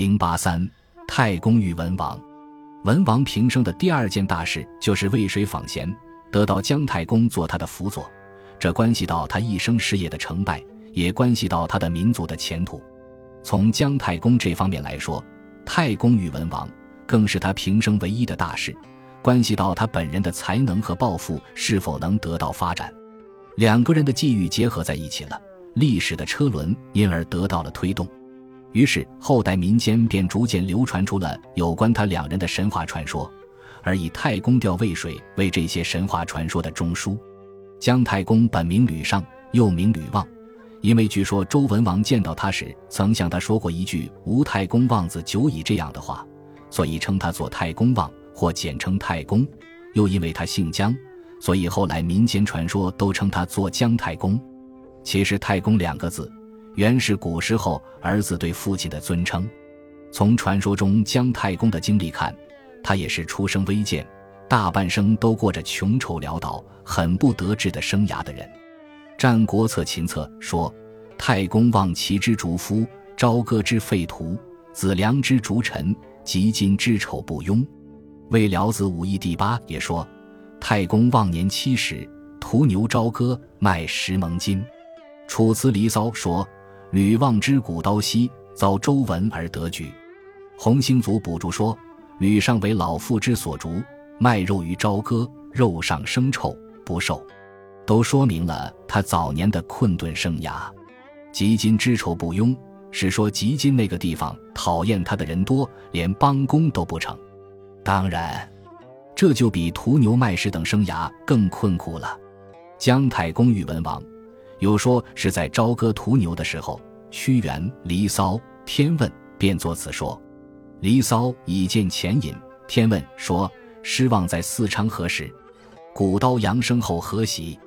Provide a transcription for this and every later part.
零八三，太公遇文王。文王平生的第二件大事就是渭水访贤，得到姜太公做他的辅佐，这关系到他一生事业的成败，也关系到他的民族的前途。从姜太公这方面来说，太公遇文王更是他平生唯一的大事，关系到他本人的才能和抱负是否能得到发展。两个人的际遇结合在一起了，历史的车轮因而得到了推动。于是，后代民间便逐渐流传出了有关他两人的神话传说，而以太公钓渭水为这些神话传说的中枢。姜太公本名吕尚，又名吕望，因为据说周文王见到他时曾向他说过一句“吾太公望子久矣”这样的话，所以称他做太公望，或简称太公。又因为他姓姜，所以后来民间传说都称他做姜太公。其实“太公”两个字。原是古时候儿子对父亲的尊称。从传说中姜太公的经历看，他也是出生微贱，大半生都过着穷愁潦倒、很不得志的生涯的人。《战国策·秦策》说：“太公望其之逐夫，朝歌之废徒，子良之逐臣，及今之丑不庸。”《魏辽子武义》第八也说：“太公望年七十，屠牛朝歌，卖十蒙金。”《楚辞·离骚》说。吕望之古刀兮，遭周文而得举。洪兴祖补注说：“吕尚为老妇之所逐，卖肉于朝歌，肉上生臭，不受。”都说明了他早年的困顿生涯。及今知丑不庸，是说及今那个地方讨厌他的人多，连帮工都不成。当然，这就比屠牛卖食等生涯更困苦了。姜太公遇文王。有说是在朝歌屠牛的时候，屈原《离骚》《天问》便作此说，《离骚》以见前引，《天问》说失望在四昌何时？古刀扬声后何喜？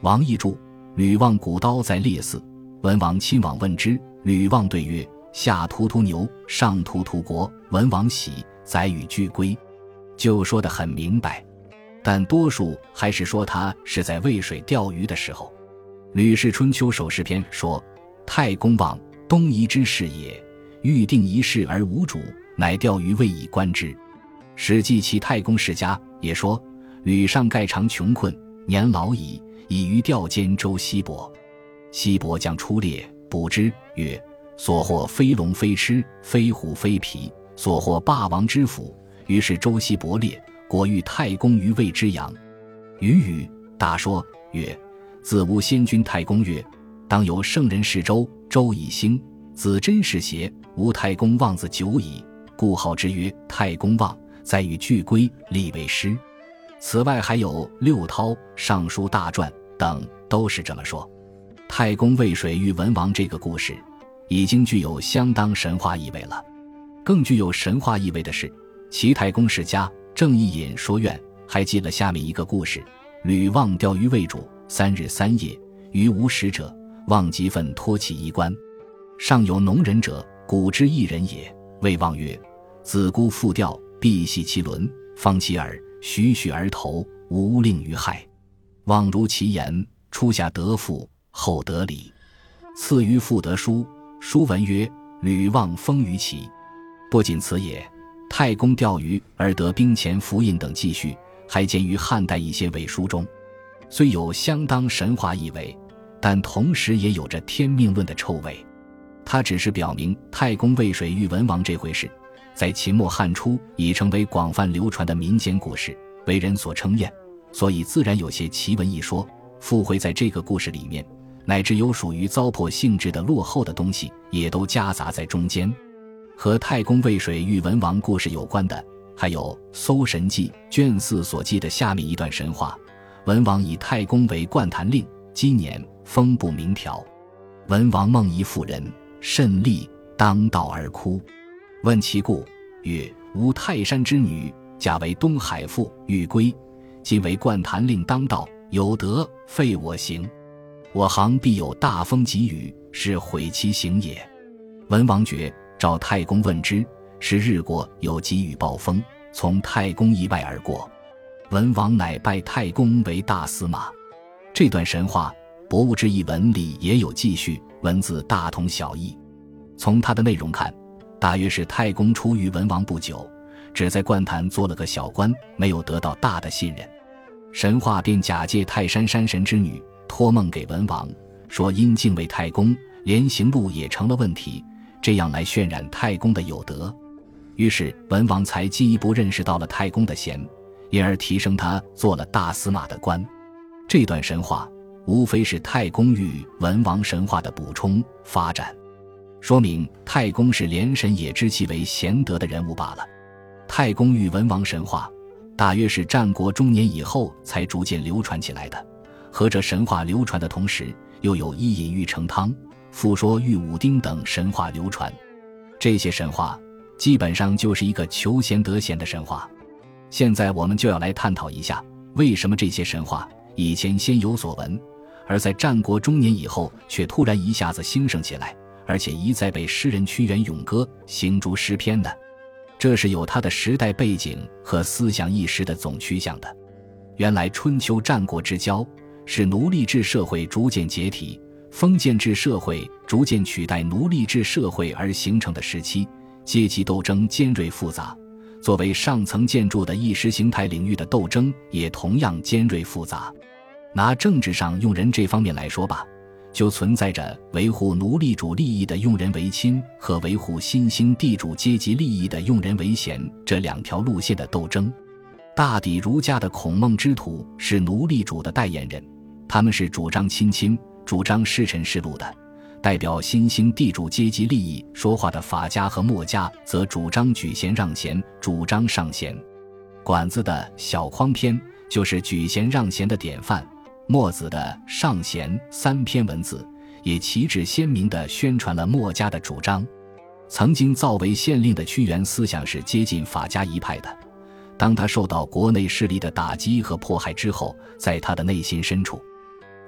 王懿注：吕望古刀在列寺，文王亲往问之，吕望对曰：下屠屠牛，上屠屠国。文王喜，载与俱归，就说得很明白。但多数还是说他是在渭水钓鱼的时候。《吕氏春秋·首饰篇》说：“太公望，东夷之士也。欲定一事而无主，乃钓鱼未以观之。”《史记·其太公世家》也说：“吕尚盖常穷困，年老矣，以渔钓兼周西伯。西伯将出猎，捕之，曰：‘所获非龙非螭，非虎非皮，所获霸王之斧。’于是周西伯猎，果遇太公于渭之阳。禹语大说曰。”自无先君太公曰：“当有圣人世周，周以兴。子真是邪？吾太公望子久矣，故号之曰太公望。在与俱归，立为师。此外还有六韬、尚书大传等，都是这么说。太公渭水遇文王这个故事，已经具有相当神话意味了。更具有神话意味的是，《齐太公世家·正义隐说苑》还记了下面一个故事：吕望钓鱼为主。三日三夜，于无食者，望即奋托其衣冠。上有农人者，古之一人也。谓望曰：“子姑复钓，必系其轮，方其耳，徐徐而投，无令于害。”望如其言，初下得父，后得礼。赐于复得书，书文曰：“吕望封于齐。”不仅此也，太公钓鱼而得兵前符印等记叙，还见于汉代一些伪书中。虽有相当神话意味，但同时也有着天命论的臭味。它只是表明太公渭水遇文王这回事，在秦末汉初已成为广泛流传的民间故事，为人所称艳，所以自然有些奇闻异说附会在这个故事里面，乃至有属于糟粕性质的落后的东西，也都夹杂在中间。和太公渭水遇文王故事有关的，还有《搜神记》卷四所记的下面一段神话。文王以太公为灌坛令，今年风不明条。文王梦遗妇人，甚厉，当道而哭。问其故，曰：吾泰山之女，嫁为东海妇，欲归。今为灌坛令当道，有德废我行。我行必有大风疾雨，是毁其行也。文王觉，召太公问之，是日过有疾雨暴风，从太公意外而过。文王乃拜太公为大司马，这段神话《博物志》一文里也有记叙，文字大同小异。从它的内容看，大约是太公出于文王不久，只在灌坛做了个小官，没有得到大的信任。神话便假借泰山山神之女托梦给文王，说因敬畏太公，连行路也成了问题，这样来渲染太公的有德。于是文王才进一步认识到了太公的贤，因而提升他做了大司马的官。这段神话无非是太公与文王神话的补充发展，说明太公是连神也知其为贤德的人物罢了。太公与文王神话。大约是战国中年以后才逐渐流传起来的。和这神话流传的同时，又有一饮玉成汤、复说玉武丁等神话流传。这些神话基本上就是一个求贤得贤的神话。现在我们就要来探讨一下，为什么这些神话以前先有所闻，而在战国中年以后却突然一下子兴盛起来，而且一再被诗人屈原咏歌，行诸诗篇呢？这是有它的时代背景和思想意识的总趋向的。原来春秋战国之交是奴隶制社会逐渐解体、封建制社会逐渐取代奴隶制社会而形成的时期，阶级斗争尖锐复杂。作为上层建筑的意识形态领域的斗争也同样尖锐复杂。拿政治上用人这方面来说吧。就存在着维护奴隶主利益的用人为亲和维护新兴地主阶级利益的用人为贤这两条路线的斗争。大抵儒家的孔孟之徒是奴隶主的代言人，他们是主张亲亲、主张事臣事禄的；代表新兴地主阶级利益说话的法家和墨家则主张举贤让贤，主张上贤。管子的小匡篇就是举贤让贤的典范。墨子的《上贤》三篇文字，也旗帜鲜明地宣传了墨家的主张。曾经造为县令的屈原，思想是接近法家一派的。当他受到国内势力的打击和迫害之后，在他的内心深处，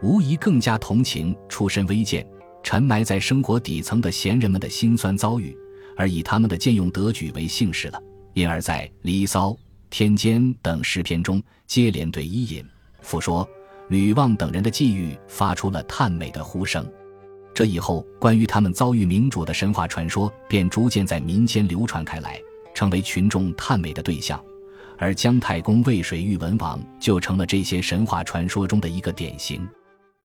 无疑更加同情出身微贱、沉埋在生活底层的闲人们的辛酸遭遇，而以他们的见用得举为幸事了。因而，在《离骚》《天监》等诗篇中，接连对伊尹、傅说。吕望等人的际遇发出了叹美的呼声，这以后关于他们遭遇明主的神话传说便逐渐在民间流传开来，成为群众叹美的对象。而姜太公渭水遇文王就成了这些神话传说中的一个典型。